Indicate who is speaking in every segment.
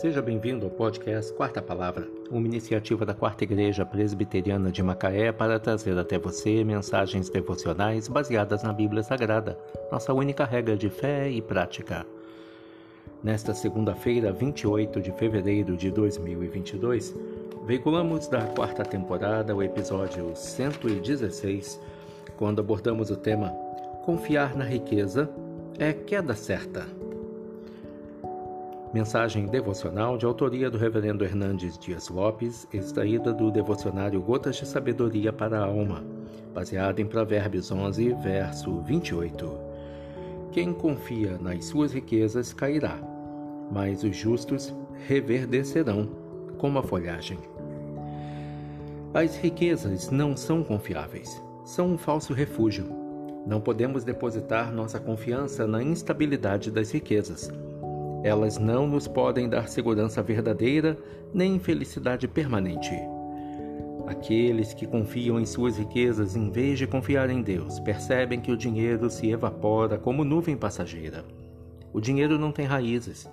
Speaker 1: Seja bem-vindo ao podcast Quarta Palavra, uma iniciativa da Quarta Igreja Presbiteriana de Macaé para trazer até você mensagens devocionais baseadas na Bíblia Sagrada, nossa única regra de fé e prática. Nesta segunda-feira, 28 de fevereiro de 2022, veiculamos da quarta temporada o episódio 116, quando abordamos o tema Confiar na riqueza é queda certa. Mensagem devocional de autoria do Reverendo Hernandes Dias Lopes, extraída do devocionário Gotas de Sabedoria para a Alma, baseada em Provérbios 11, verso 28. Quem confia nas suas riquezas cairá, mas os justos reverdecerão como a folhagem. As riquezas não são confiáveis, são um falso refúgio. Não podemos depositar nossa confiança na instabilidade das riquezas elas não nos podem dar segurança verdadeira nem felicidade permanente. Aqueles que confiam em suas riquezas em vez de confiar em Deus percebem que o dinheiro se evapora como nuvem passageira. O dinheiro não tem raízes.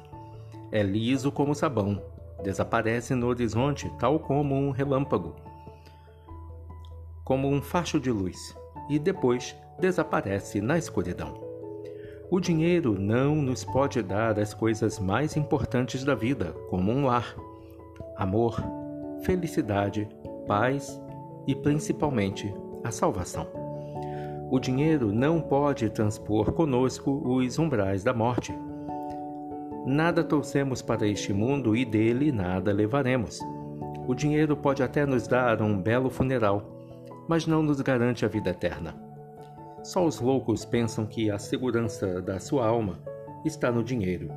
Speaker 1: É liso como sabão, desaparece no horizonte tal como um relâmpago, como um facho de luz, e depois desaparece na escuridão. O dinheiro não nos pode dar as coisas mais importantes da vida, como um lar, amor, felicidade, paz e principalmente a salvação. O dinheiro não pode transpor conosco os umbrais da morte. Nada trouxemos para este mundo e dele nada levaremos. O dinheiro pode até nos dar um belo funeral, mas não nos garante a vida eterna. Só os loucos pensam que a segurança da sua alma está no dinheiro.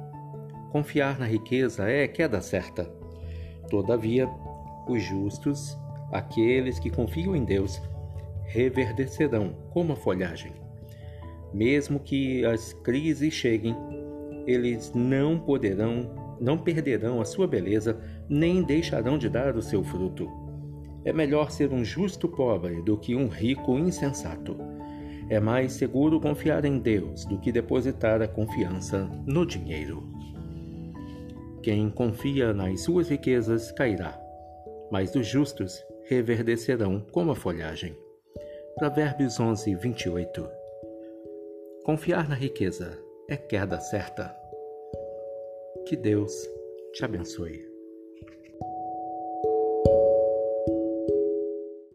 Speaker 1: Confiar na riqueza é queda certa. Todavia, os justos, aqueles que confiam em Deus, reverdecerão como a folhagem. Mesmo que as crises cheguem, eles não poderão, não perderão a sua beleza, nem deixarão de dar o seu fruto. É melhor ser um justo pobre do que um rico insensato. É mais seguro confiar em Deus do que depositar a confiança no dinheiro. Quem confia nas suas riquezas cairá, mas os justos reverdecerão como a folhagem. Provérbios 11, 28 Confiar na riqueza é queda certa. Que Deus te abençoe.